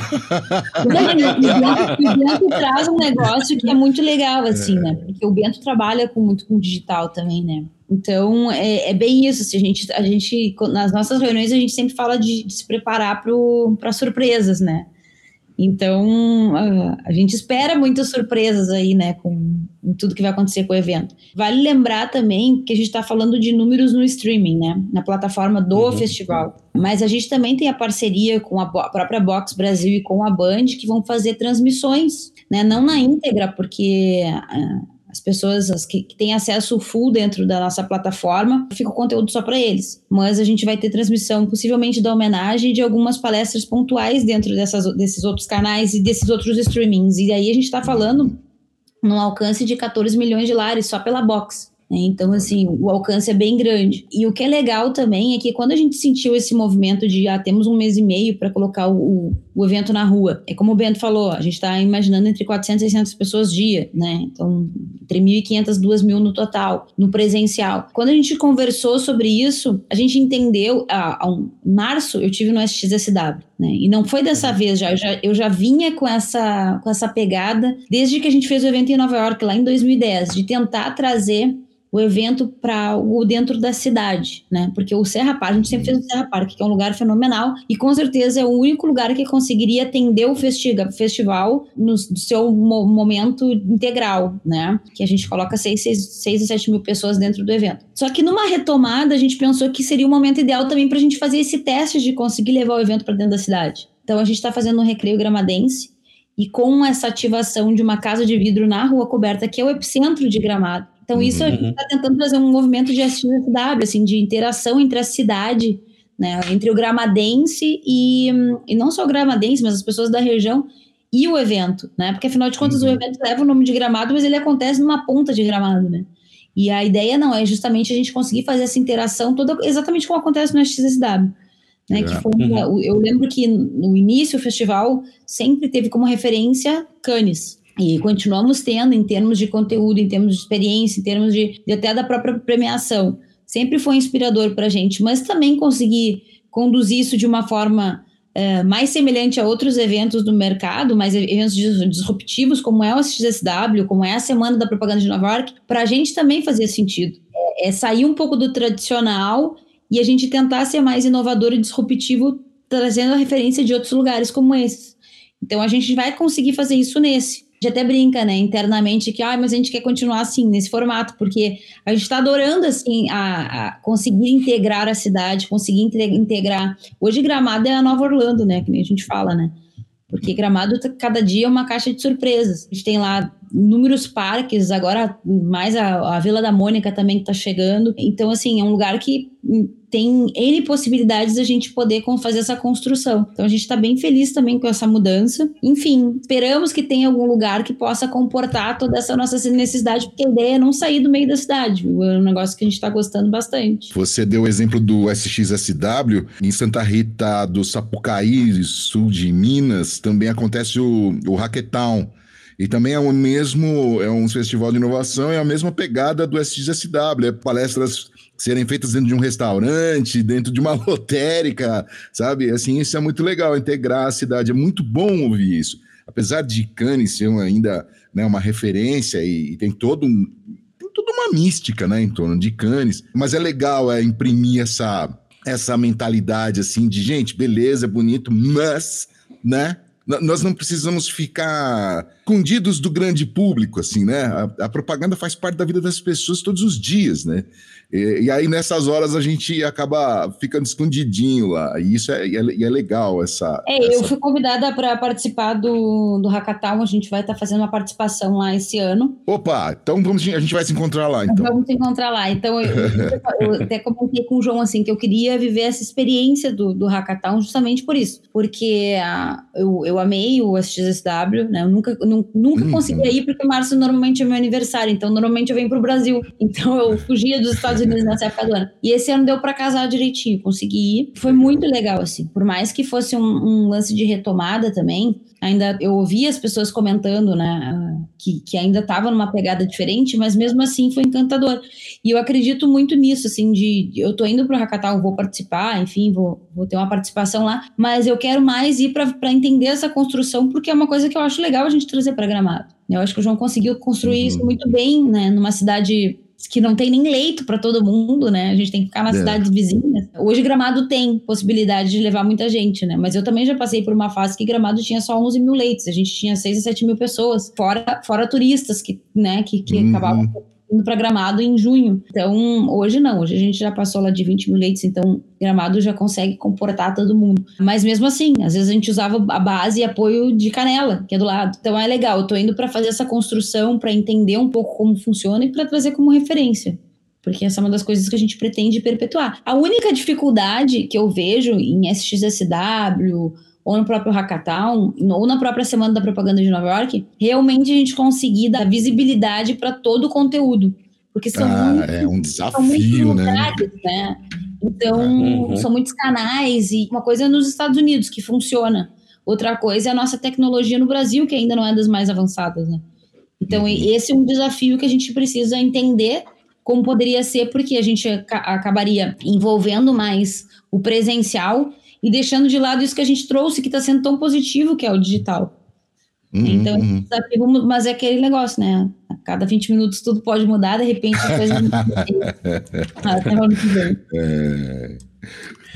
o Bento traz um negócio que é muito legal, assim, né? Porque o Bento trabalha com, muito com digital também, né? Então, é, é, bem isso. Assim, a, gente, a gente, nas nossas reuniões, a gente sempre fala de, de se preparar para surpresas, né? Então, a, a, gente espera muitas surpresas aí, né, com, com, tudo que vai acontecer com o evento. Vale lembrar também que a gente está falando de números no streaming, né, na plataforma do uhum. festival. Mas a gente também tem a parceria com a, a própria Box Brasil e com a Band, que vão fazer transmissões, né, não na íntegra, porque. Uh, as pessoas as que, que, têm acesso full dentro da nossa plataforma, fica o conteúdo só para eles. Mas a gente vai ter transmissão, possivelmente da homenagem, de algumas palestras pontuais dentro dessas, desses outros canais e desses outros streamings. E aí a gente está falando num alcance de 14 milhões de lares só pela box. Né? Então, assim, o alcance é bem grande. E o que é legal também é que quando a gente sentiu esse movimento de ah, temos um mês e meio para colocar o, o, evento na rua, é como o Bento falou, a gente está imaginando entre 400 e 600 pessoas dia, né? Então, entre 1.500 e 2.000 no total, no presencial. Quando a gente conversou sobre isso, a gente entendeu, ah, um, em março eu tive no SXSW, né? E não foi dessa vez já eu, já, eu já vinha com essa, com essa pegada desde que a gente fez o evento em Nova York, lá em 2010, de tentar trazer o evento para o dentro da cidade, né? Porque o Serra Park, a gente sempre fez o Serra Park, que é um lugar fenomenal e com certeza é o único lugar que conseguiria atender o festival no, seu mo momento integral, né? Que a gente coloca 6, 6, 6 a 7 mil pessoas dentro do evento. Só que numa retomada, a gente pensou que seria o momento ideal também para a gente fazer esse teste de conseguir levar o evento para dentro da cidade. Então a gente está fazendo um recreio gramadense e com essa ativação de uma casa de vidro na rua coberta, que é o epicentro de Gramado, então, isso uhum. a gente está tentando trazer um movimento de SXSW, assim, de interação entre a cidade, né, entre o gramadense e, e não só o gramadense, mas as pessoas da região e o evento, né? Porque afinal de contas uhum. o evento leva o nome de Gramado, mas ele acontece numa ponta de Gramado, né? E a ideia não é justamente a gente conseguir fazer essa interação toda exatamente como acontece no SXSW. Né, que foi, uhum. Eu lembro que no início o festival sempre teve como referência Cannes, e continuamos tendo em termos de conteúdo, em termos de experiência, em termos de, de até da própria premiação. Sempre foi inspirador para a gente, mas também conseguir conduzir isso de uma forma é, mais semelhante a outros eventos do mercado, mais eventos disruptivos, como é o XSW, como é a Semana da Propaganda de Nova York, para a gente também fazia sentido. É, é sair um pouco do tradicional e a gente tentar ser mais inovador e disruptivo, trazendo a referência de outros lugares como esses. Então a gente vai conseguir fazer isso nesse. Gente até brinca, né, internamente, que, ah, mas a gente quer continuar assim, nesse formato, porque a gente está adorando, assim, a, a, conseguir integrar a cidade, conseguir integrar. Hoje, Gramado é a nova Orlando, né, que nem a gente fala, né? Porque Gramado, cada dia é uma caixa de surpresas. A gente tem lá inúmeros parques, agora mais a, a Vila da Mônica também está chegando. Então, assim, é um lugar que tem N possibilidades da gente poder fazer essa construção. Então a gente está bem feliz também com essa mudança. Enfim, esperamos que tenha algum lugar que possa comportar toda essa nossa necessidade, porque a ideia é não sair do meio da cidade. É um negócio que a gente está gostando bastante. Você deu o exemplo do SXSW. Em Santa Rita do Sapucaí, sul de Minas, também acontece o, o Hackathon e também é o mesmo, é um festival de inovação, é a mesma pegada do SXSW, é palestras serem feitas dentro de um restaurante, dentro de uma lotérica, sabe? Assim, isso é muito legal, integrar a cidade, é muito bom ouvir isso. Apesar de Cannes ser ainda né, uma referência e, e tem todo um, tem toda uma mística, né, em torno de Cannes, mas é legal é imprimir essa essa mentalidade assim de gente, beleza, é bonito, mas, né? nós não precisamos ficar escondidos do grande público, assim, né? A, a, propaganda faz parte da vida das pessoas todos os dias, né? E, e, aí, nessas horas, a gente acaba ficando escondidinho lá. E isso é, é, é legal, essa... É, essa... eu fui convidada para participar do, do Hackathon. A gente vai estar tá fazendo uma participação lá esse ano. Opa! Então, vamos, a gente vai se encontrar lá, então. Vamos se encontrar lá. Então, eu, eu, até comentei com o João, assim, que eu queria viver essa experiência do, do Hackathon justamente por isso. Porque a, eu, eu amei o SXSW, né? Eu nunca, nunca uhum. consegui ir, porque março normalmente é meu aniversário. Então, normalmente eu venho para o Brasil. Então, eu fugia dos Estados Unidos nessa época do ano. E esse ano deu para casar direitinho, consegui ir. Foi muito legal, assim. Por mais que fosse um, um lance de retomada também, ainda eu ouvi as pessoas comentando, né, que, que ainda estava numa pegada diferente, mas mesmo assim foi encantador. E eu acredito muito nisso, assim, de, eu tô indo pro Hackathon, vou participar, enfim, vou, vou ter uma participação lá, mas eu quero mais ir para entender essa construção, porque é uma coisa que eu acho legal a gente trazer para Gramado. Eu acho que o João conseguiu construir uhum. isso muito bem, né, numa cidade que não tem nem leito para todo mundo, né? A gente tem que ficar nas é. cidades vizinhas. Hoje Gramado tem possibilidade de levar muita gente, né? Mas eu também já passei por uma fase que Gramado tinha só 11 mil leitos. A gente tinha 6 a 7 mil pessoas, fora, fora turistas que, né, que, que uhum. acabavam indo para Gramado em junho. Então, hoje não, hoje a gente já passou lá de 20 mil leitos, então Gramado já consegue comportar todo mundo. Mas mesmo assim, às vezes a gente usava a base e apoio de Canela, que é do lado. Então é legal, eu tô indo para fazer essa construção, para entender um pouco como funciona e para trazer como referência porque essa é uma das coisas que a gente pretende perpetuar. A única dificuldade que eu vejo em SXSW ou no próprio Hackathon, ou na própria Semana da Propaganda de Nova York, realmente a gente conseguir dar visibilidade para todo o conteúdo. Porque são ah, muitos, é um desafio, né? Lugares, né? Então, uhum. são muitos canais, e uma coisa é nos Estados Unidos, que funciona. Outra coisa é a nossa tecnologia no Brasil, que ainda não é das mais avançadas, né? Então, uhum. esse é um desafio que a gente precisa entender como poderia ser, porque a gente acabaria envolvendo mais o presencial e deixando de lado isso que a gente trouxe, que está sendo tão positivo, que é o digital. Uhum, então, uhum. desafio, mas é aquele negócio, né? A cada 20 minutos tudo pode mudar, de repente a coisa Até ano que vem. É...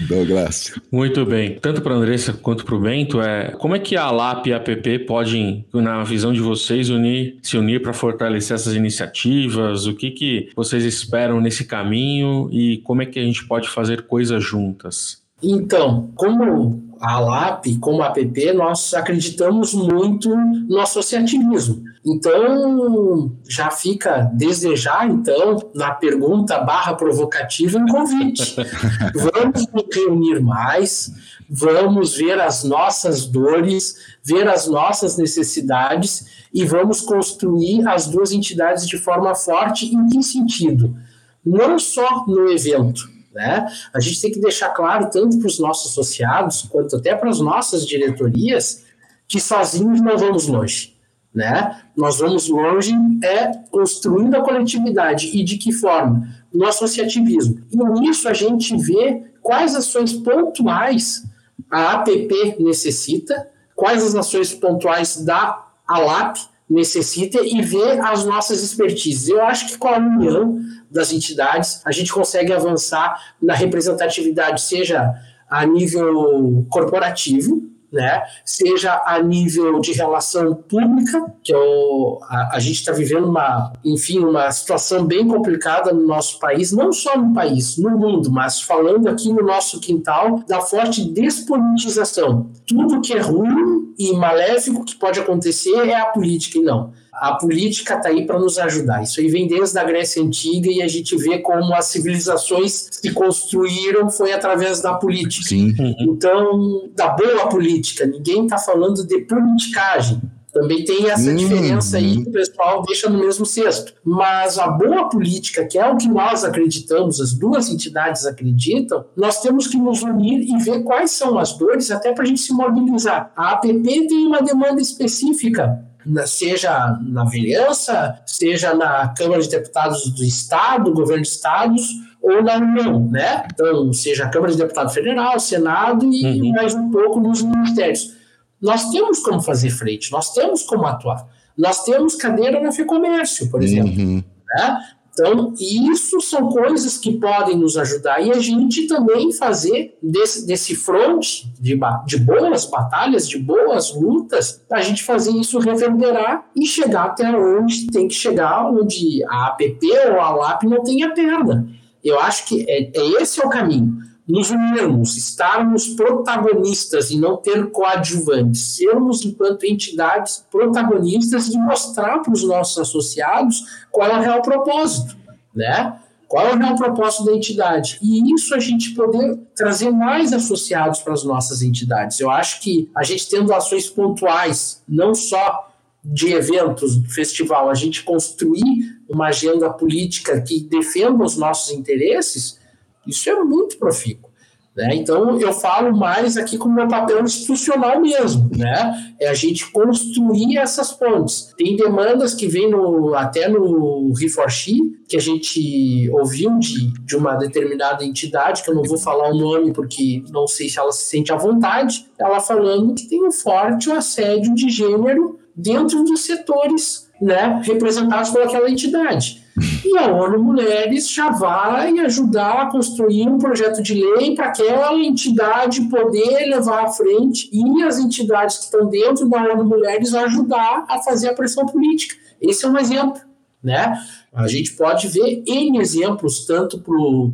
Douglas. Muito bem. Tanto para a Andressa quanto para o Bento, é, como é que a LAP e a APP podem, na visão de vocês, unir, se unir para fortalecer essas iniciativas? O que, que vocês esperam nesse caminho e como é que a gente pode fazer coisas juntas? Então, como a LAP, como a APP, nós acreditamos muito no associativismo. Então, já fica desde já, então, na pergunta barra provocativa, um convite. vamos nos reunir mais, vamos ver as nossas dores, ver as nossas necessidades e vamos construir as duas entidades de forma forte. Em que sentido? Não só no evento, né? A gente tem que deixar claro, tanto para os nossos associados, quanto até para as nossas diretorias, que sozinhos não vamos longe. Né? Nós vamos longe é construindo a coletividade. E de que forma? No associativismo. E nisso a gente vê quais ações pontuais a APP necessita, quais as ações pontuais da ALAP necessita e ver as nossas expertises. Eu acho que com a união das entidades, a gente consegue avançar na representatividade, seja a nível corporativo, né? seja a nível de relação pública, que é o, a, a gente está vivendo uma, enfim, uma situação bem complicada no nosso país, não só no país, no mundo, mas falando aqui no nosso quintal, da forte despolitização. Tudo que é ruim e maléfico que pode acontecer é a política, e não a política está aí para nos ajudar. Isso aí vem desde a Grécia Antiga e a gente vê como as civilizações se construíram foi através da política. Sim. Então, da boa política, ninguém está falando de politicagem. Também tem essa Uhum. diferença aí que o pessoal deixa no mesmo cesto. Mas a boa política, que é o que nós acreditamos, as duas entidades acreditam, nós temos que nos unir e ver quais são as dores, até para a gente se mobilizar. A APP tem uma demanda específica na- seja na vereança, seja na Câmara de Deputados do Estado, governo de estados, ou na União, né? Então, seja a Câmara de Deputado Federal, Senado e Uhum. mais um pouco nos ministérios. Nós temos como fazer frente, nós temos como atuar. Nós temos cadeira na FEComércio, por exemplo Uhum. né? Então, isso são coisas que podem nos ajudar e a gente também fazer desse, desse front de, de boas batalhas, de boas lutas, a gente fazer isso reverberar e chegar até onde tem que chegar, onde a APP ou a LAP não tenha perna. Eu acho que é, é esse é o caminho. Nos unirmos, estarmos protagonistas e não ter coadjuvantes, sermos, enquanto entidades, protagonistas e mostrar para os nossos associados qual é o real propósito, né? Qual é o real propósito da entidade? E isso a gente poder trazer mais associados para as nossas entidades. Eu acho que a gente tendo ações pontuais, não só de eventos, do festival, a gente construir uma agenda política que defenda os nossos interesses, isso é muito profícuo. Né? Então, eu falo mais aqui como meu papel institucional mesmo, né? É a gente construir essas pontes. Tem demandas que vêm no, até no Reforchi, que a gente ouviu de, de uma determinada entidade, que eu não vou falar o nome porque não sei se ela se sente à vontade, ela falando que tem um forte assédio de gênero dentro dos setores né, representados por aquela entidade. E a ONU Mulheres já vai ajudar a construir um projeto de lei para aquela entidade poder levar à frente e as entidades que estão dentro da ONU Mulheres ajudar a fazer a pressão política. Esse é um exemplo. Né? A gente pode ver N exemplos, tanto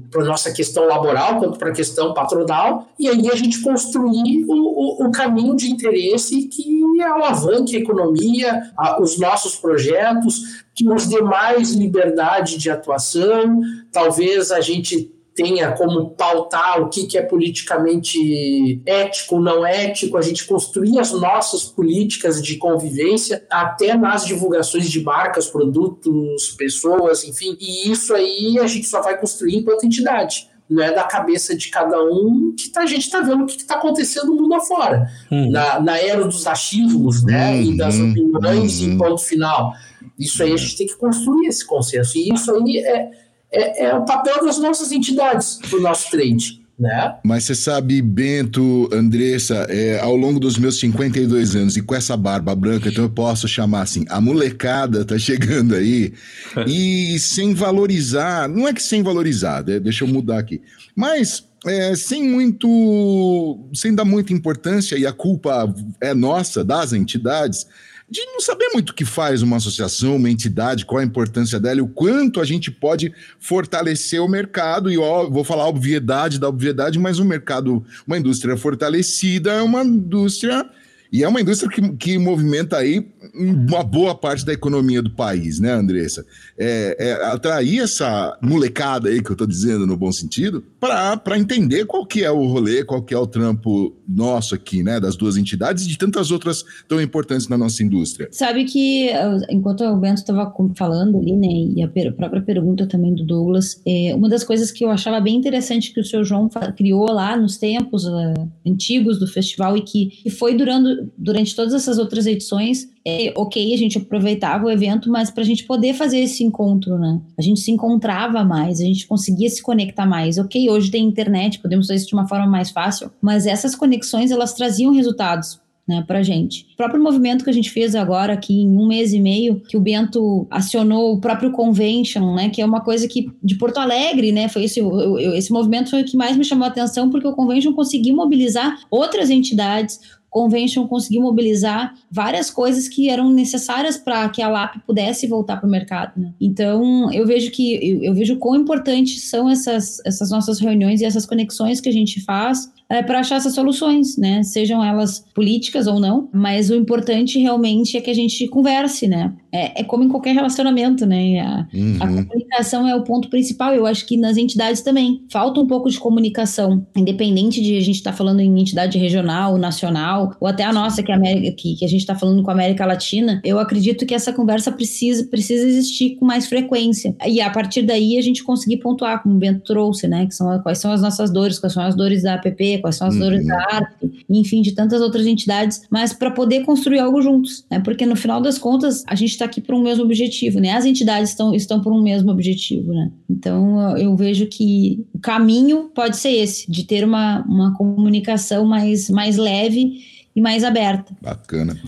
para a nossa questão laboral quanto para a questão patronal, e aí a gente construir o, o, o caminho de interesse que alavanque a economia, a, os nossos projetos, que nos dê mais liberdade de atuação, talvez a gente tenha como pautar o que, que é politicamente ético, não ético, a gente construir as nossas políticas de convivência, até nas divulgações de marcas, produtos, pessoas, enfim. E isso aí a gente só vai construir enquanto entidade. Não é da cabeça de cada um que tá, a gente está vendo o que está acontecendo no mundo afora. Uhum. Na, na era dos achismos né, Uhum, e das opiniões uhum. em ponto final. Isso aí a gente tem que construir esse consenso. E isso aí é, é, é o papel das nossas entidades para o nosso trade. Né? Mas você sabe, Bento, Andressa, é, ao longo dos meus 52 anos e com essa barba branca, então eu posso chamar assim, a molecada tá chegando aí e sem valorizar, não é que sem valorizar, né, deixa eu mudar aqui, mas é, sem muito, sem dar muita importância e a culpa é nossa, das entidades, de não saber muito o que faz uma associação, uma entidade, qual a importância dela e o quanto a gente pode fortalecer o mercado. E ó, vou falar a obviedade da obviedade, mas o mercado, uma indústria fortalecida é uma indústria. E é uma indústria que, que movimenta aí uma boa parte da economia do país, né, Andressa? É, é atrair essa molecada aí que eu tô dizendo no bom sentido para entender qual que é o rolê, qual que é o trampo nosso aqui, né, das duas entidades e de tantas outras tão importantes na nossa indústria. Sabe que, eh, enquanto o Bento estava falando ali, né, e a própria pergunta também do Douglas, é, uma das coisas que eu achava bem interessante que o seu João criou lá nos tempos eh, antigos do festival e que, que foi durando, durante todas essas outras edições, é, ok, a gente aproveitava o evento, mas para a gente poder fazer esse encontro, né? A gente se encontrava mais, a gente conseguia se conectar mais. Ok, hoje tem internet, podemos fazer isso de uma forma mais fácil, mas essas conexões elas traziam resultados né, pra gente. O próprio movimento que a gente fez agora aqui em um mês e meio, que o Bento acionou o próprio convention, né, que é uma coisa que de Porto Alegre, né, foi esse, eu- esse movimento foi o que mais me chamou a atenção, porque o convention conseguiu mobilizar outras entidades, convention conseguiu mobilizar várias coisas que eram necessárias para que a LAP pudesse voltar para o mercado. Né? Então, eu vejo que eu, eu vejo quão importantes são essas, essas nossas reuniões e essas conexões que a gente faz é, para achar essas soluções, né? Sejam elas políticas ou não, mas o importante realmente é que a gente converse, né? É, é como em qualquer relacionamento, né? A, uhum. a, comunicação é o ponto principal. Eu acho que nas entidades também falta um pouco de comunicação, independente de a gente estar tá falando em entidade regional, nacional, ou até a nossa, que, é a, América, que, que a gente está falando com a América Latina. Eu acredito que essa conversa precisa, precisa existir com mais frequência. E a partir daí a gente conseguir pontuar, como o Bento trouxe, né? Que são, quais são as nossas dores, quais são as dores da APP, quais são as uhum. dores da ARP, enfim, de tantas outras entidades, mas para poder construir algo juntos, né? Porque no final das contas, a gente está aqui por um mesmo objetivo, né? As entidades estão, estão por um mesmo objetivo, né? Então, eu vejo que o caminho pode ser esse, de ter uma, uma comunicação mais, mais leve e mais aberta. Bacana.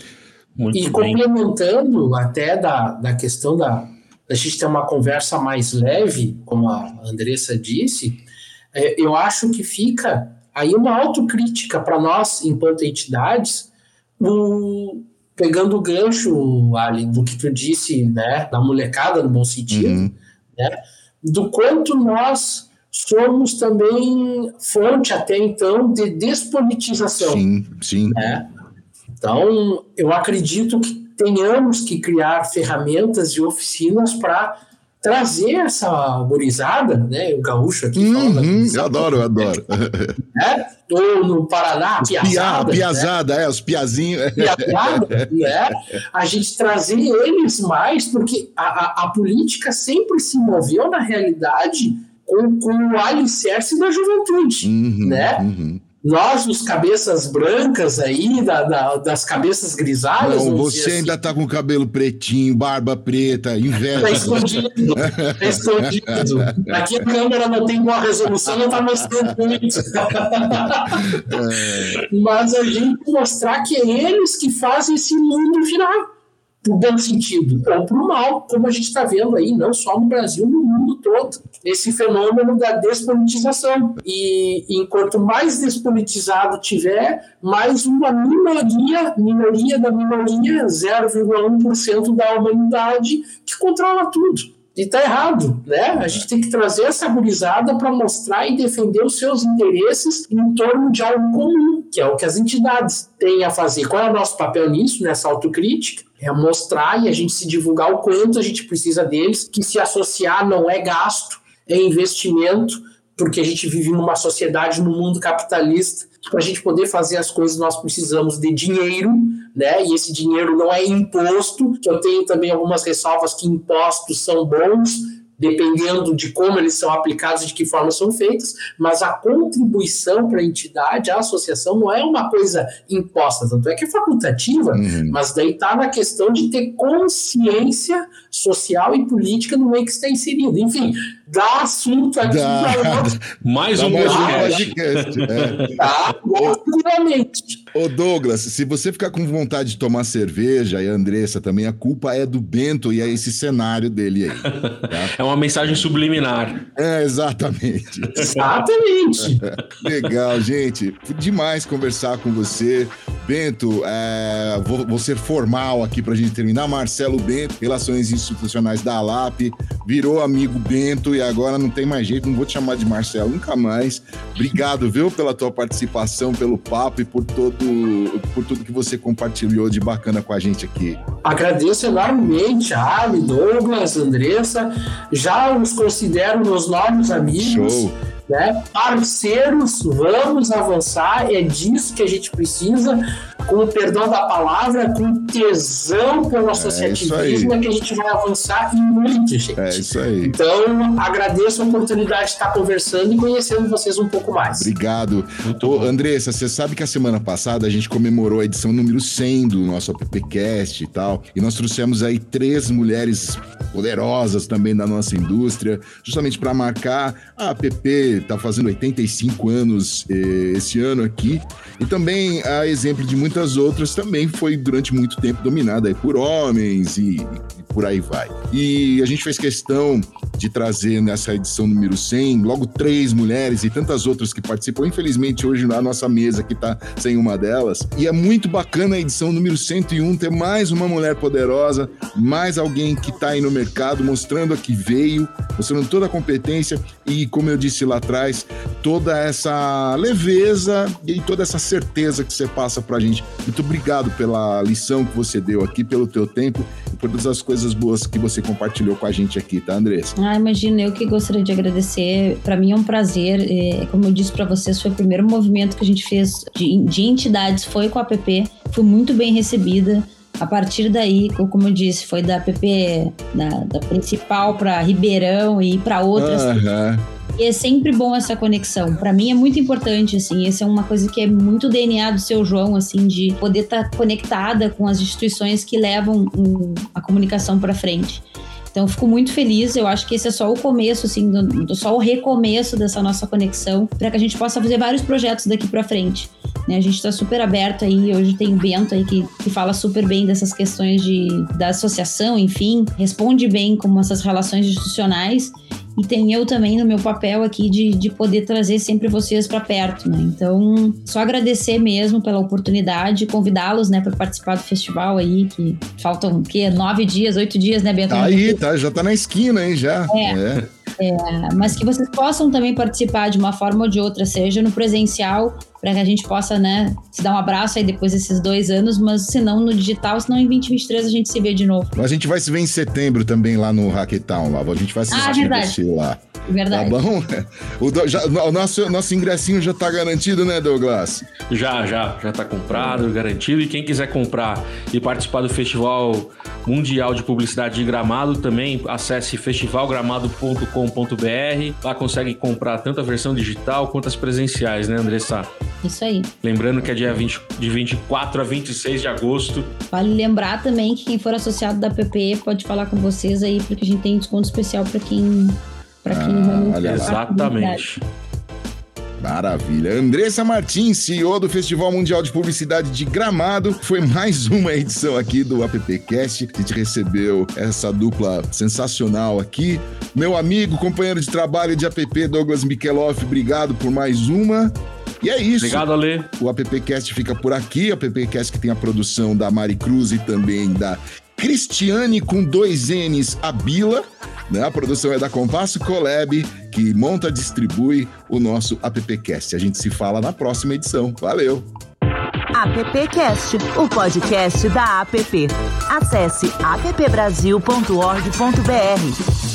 Muito e bem. complementando até da, da questão da, da gente ter uma conversa mais leve, como a Andressa disse, é, eu acho que fica Aí uma autocrítica para nós, enquanto entidades, no, pegando o gancho, Ali, do que tu disse, né, da molecada, no bom sentido, uhum. né, do quanto nós somos também fonte até então de despolitização. Sim, sim. Né? Então, eu acredito que tenhamos que criar ferramentas e oficinas para trazer essa gurizada, né? O gaúcho aqui uhum, Eu adoro, eu adoro. Né? Ou no Paraná, piazada. Pia, piazada, né? é, os piazinhos. Piazada, né? A gente trazer eles mais, porque a, a, a política sempre se moveu, na realidade, com, com o alicerce da juventude, uhum, né? Uhum nós, os cabeças brancas aí, da, da, das cabeças grisalhas. Não, você assim. ainda tá com cabelo pretinho, barba preta, inveja. Tá escondido, tá escondido. Aqui a câmera não tem boa resolução, não tá mostrando muito. É. Mas a gente mostrar que é eles que fazem esse mundo virar para bom sentido ou para o mal, como a gente está vendo aí, não só no Brasil, no mundo todo, esse fenômeno da despolitização. E enquanto mais despolitizado tiver, mais uma minoria, minoria da minoria, 0,1% da humanidade, que controla tudo. E está errado, né? A gente tem que trazer essa gurizada para mostrar e defender os seus interesses em torno de algo comum, que é o que as entidades têm a fazer. Qual é o nosso papel nisso, nessa autocrítica? é mostrar e a gente se divulgar o quanto a gente precisa deles, que se associar não é gasto, é investimento, porque a gente vive numa sociedade, num mundo capitalista, para a gente poder fazer as coisas nós precisamos de dinheiro, né? E esse dinheiro não é imposto, que eu tenho também algumas ressalvas que impostos são bons, dependendo de como eles são aplicados e de que forma são feitos, mas a contribuição para a entidade, a associação, não é uma coisa imposta, tanto é que é facultativa, uhum. mas daí está na questão de ter consciência social e política no meio que está inserido. Enfim, dá assunto aqui. Dá, mais um podcast. É. Tá, obviamente. Ô Douglas, se você ficar com vontade de tomar cerveja, e a Andressa também, a culpa é do Bento e é esse cenário dele aí. Tá? É uma mensagem subliminar. É, exatamente. Exatamente. Legal, gente. Demais conversar com você. Bento, é, vou, vou, ser formal aqui para a gente terminar. Marcelo Bento, Relações Institucionais da ALAP, virou amigo Bento e agora não tem mais jeito, não vou te chamar de Marcelo nunca mais. Obrigado, viu, pela tua participação, pelo papo e por todo por tudo que você compartilhou de bacana com a gente aqui. Agradeço enormemente Ali, Douglas, Andressa. Já os considero meus novos amigos. Show né? Parceiros, vamos avançar, é disso que a gente precisa, com o perdão da palavra, com tesão pelo é associativismo, é, é que a gente vai avançar e muito, gente. É isso aí. Então, agradeço a oportunidade de estar conversando e conhecendo vocês um pouco mais. Obrigado. Ô, Andressa, você sabe que a semana passada a gente comemorou a edição número 100 do nosso appcast e tal, e nós trouxemos aí três mulheres poderosas também da nossa indústria, justamente para marcar a app está fazendo 85 anos eh, esse ano aqui. E também, a exemplo de muitas outras, também foi durante muito tempo dominada por homens e, e por aí vai. E a gente fez questão de trazer nessa edição número 100 logo três mulheres e tantas outras que participam. Infelizmente, hoje na nossa mesa que tá sem uma delas. E é muito bacana a edição número 101 ter mais uma mulher poderosa, mais alguém que tá aí no mercado mostrando a que veio, mostrando toda a competência e, como eu disse lá atrás, toda essa leveza e toda essa certeza que você passa pra gente. Muito obrigado pela lição que você deu aqui, pelo teu tempo e por todas as coisas boas que você compartilhou com a gente aqui, tá, Andressa? Ah, imagina, eu que gostaria de agradecer. Para mim é um prazer. É, como eu disse para vocês, foi o primeiro movimento que a gente fez de, de entidades, foi com a app. Fui muito bem recebida. A partir daí, como eu disse, foi da app da, da principal para Ribeirão e para outras. Aham. E é sempre bom essa conexão. Para mim é muito importante, assim. Essa é uma coisa que é muito DNA do seu João, assim, de poder estar tá conectada com as instituições que levam um, a comunicação para frente. Então, fico muito feliz. Eu acho que esse é só o começo, assim, do, do só o recomeço dessa nossa conexão, para que a gente possa fazer vários projetos daqui para frente. Né? A gente está super aberto aí. Hoje tem o Bento aí que, que fala super bem dessas questões de, da associação, enfim, responde bem como essas relações institucionais e tem eu também no meu papel aqui de, de poder trazer sempre vocês para perto, né? Então, só agradecer mesmo pela oportunidade, convidá-los, né, para participar do festival aí, que faltam o quê? Nove dias, oito dias, né, Bento? Tá aí, tá, já tá na esquina, hein, já. É. é. É, mas que vocês possam também participar de uma forma ou de outra, seja no presencial, para que a gente possa, né, se dar um abraço aí depois desses dois anos, mas se não no digital, senão em 2023 a gente se vê de novo. A gente vai se ver em setembro também lá no Hackathon, lá. A gente vai se ah, verdade. lá. Verdade. Tá bom? O, já, o, nosso, nosso ingressinho já tá garantido, né, Douglas? Já, já. Já tá comprado, garantido. E quem quiser comprar e participar do Festival Mundial de Publicidade de Gramado, também acesse festivalgramado.com.br. Lá consegue comprar tanto a versão digital quanto as presenciais, né, Andressa? Isso aí. Lembrando que é dia 20, de 24 a 26 de agosto. Vale lembrar também que quem for associado da PP pode falar com vocês aí, porque a gente tem desconto especial para quem para quem ah, realmente Exatamente. Maravilha. Andressa Martins, CEO do Festival Mundial de Publicidade de Gramado. Foi mais uma edição aqui do AppCast. A gente recebeu essa dupla sensacional aqui. Meu amigo, companheiro de trabalho de app, Douglas Mikeloff, obrigado por mais uma. E é isso. Obrigado, Ale. O AppCast fica por aqui. O AppCast que tem a produção da Mari Cruz e também da Cristiane com dois N's Abila. Né? A produção é da Compasso Collab, que monta e distribui o nosso AppCast. A gente se fala na próxima edição. Valeu! AppCast, o podcast da App. Acesse appbrasil.org.br.